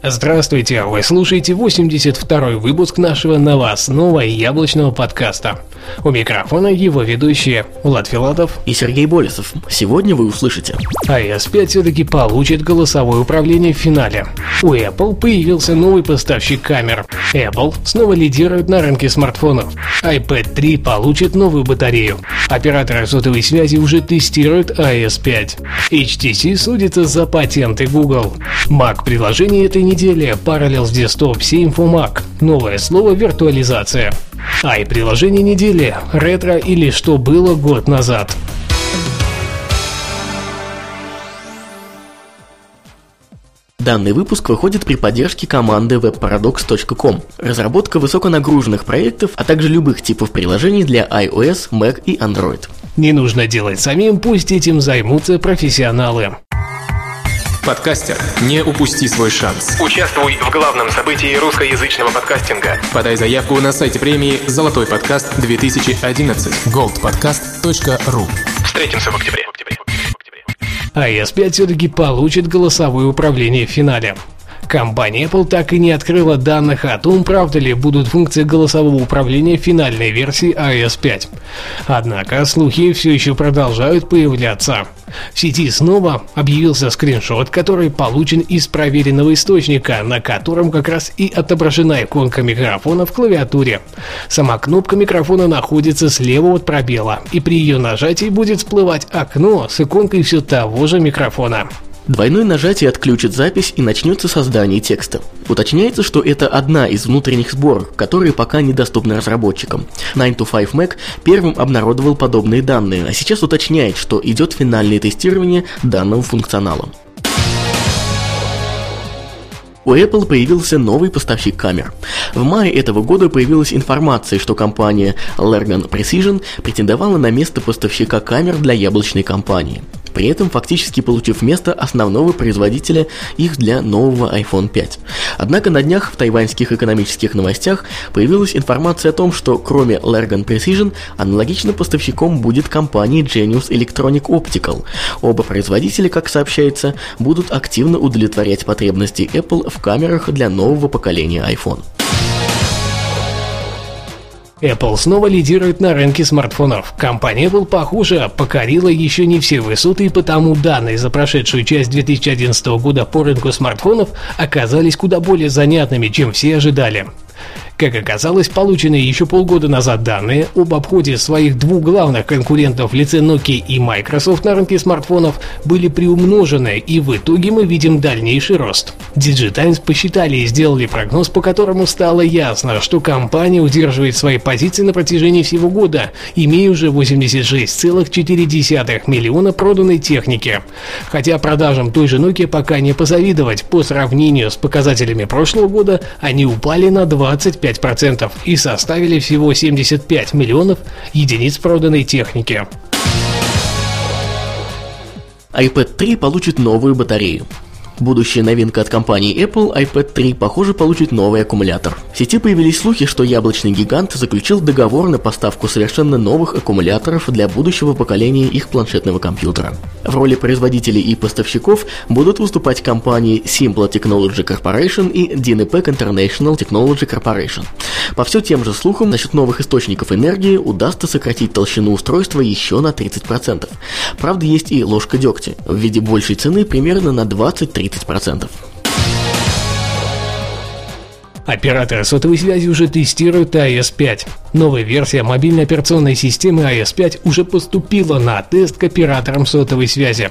Здравствуйте, вы слушаете 82-й выпуск нашего новостного яблочного подкаста. У микрофона его ведущие Влад Филатов и Сергей Болесов. Сегодня вы услышите. iOS 5 все-таки получит голосовое управление в финале. У Apple появился новый поставщик камер. Apple снова лидирует на рынке смартфонов. iPad 3 получит новую батарею. Операторы сотовой связи уже тестируют iOS 5. HTC судится за патенты Google. Mac приложение этой недели Parallels Desktop 7 for Mac. Новое слово виртуализация. А и приложение недели – ретро или что было год назад. Данный выпуск выходит при поддержке команды webparadox.com. Разработка высоконагруженных проектов, а также любых типов приложений для iOS, Mac и Android. Не нужно делать самим, пусть этим займутся профессионалы. Подкастер, не упусти свой шанс. Участвуй в главном событии русскоязычного подкастинга. Подай заявку на сайте премии «Золотой подкаст 2011» goldpodcast.ru Встретимся в октябре. iOS 5 все-таки получит голосовое управление в финале. Компания Apple так и не открыла данных о том, правда ли будут функции голосового управления в финальной версии iOS 5. Однако слухи все еще продолжают появляться. В сети снова объявился скриншот, который получен из проверенного источника, на котором как раз и отображена иконка микрофона в клавиатуре. Сама кнопка микрофона находится слева от пробела, и при ее нажатии будет всплывать окно с иконкой все того же микрофона. Двойное нажатие отключит запись и начнется создание текста. Уточняется, что это одна из внутренних сборок, которые пока недоступны разработчикам. 9to5 Mac первым обнародовал подобные данные, а сейчас уточняет, что идет финальное тестирование данного функционала. У Apple появился новый поставщик камер. В мае этого года появилась информация, что компания Lergan Precision претендовала на место поставщика камер для яблочной компании при этом фактически получив место основного производителя их для нового iPhone 5. Однако на днях в тайваньских экономических новостях появилась информация о том, что кроме Lergan Precision аналогичным поставщиком будет компания Genius Electronic Optical. Оба производителя, как сообщается, будут активно удовлетворять потребности Apple в камерах для нового поколения iPhone. Apple снова лидирует на рынке смартфонов. Компания Apple, похоже, покорила еще не все высоты, и потому данные за прошедшую часть 2011 года по рынку смартфонов оказались куда более занятными, чем все ожидали. Как оказалось, полученные еще полгода назад данные об обходе своих двух главных конкурентов в лице Nokia и Microsoft на рынке смартфонов были приумножены, и в итоге мы видим дальнейший рост. Digitimes посчитали и сделали прогноз, по которому стало ясно, что компания удерживает свои позиции на протяжении всего года, имея уже 86,4 миллиона проданной техники. Хотя продажам той же Nokia пока не позавидовать, по сравнению с показателями прошлого года они упали на 25 25% и составили всего 75 миллионов единиц проданной техники. iPad 3 получит новую батарею. Будущая новинка от компании Apple iPad 3, похоже, получит новый аккумулятор. В сети появились слухи, что яблочный гигант заключил договор на поставку совершенно новых аккумуляторов для будущего поколения их планшетного компьютера. В роли производителей и поставщиков будут выступать компании Simple Technology Corporation и Dynapec International Technology Corporation. По все тем же слухам, насчет новых источников энергии удастся сократить толщину устройства еще на 30%. Правда, есть и ложка дегтя в виде большей цены примерно на 20-30%. Операторы сотовой связи уже тестируют iOS 5. Новая версия мобильной операционной системы iOS 5 уже поступила на тест к операторам сотовой связи.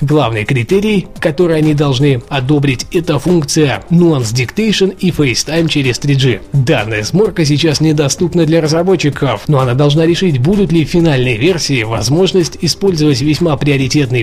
Главный критерий, который они должны одобрить, это функция Nuance Dictation и FaceTime через 3G. Данная сборка сейчас недоступна для разработчиков, но она должна решить, будут ли в финальной версии возможность использовать весьма приоритетный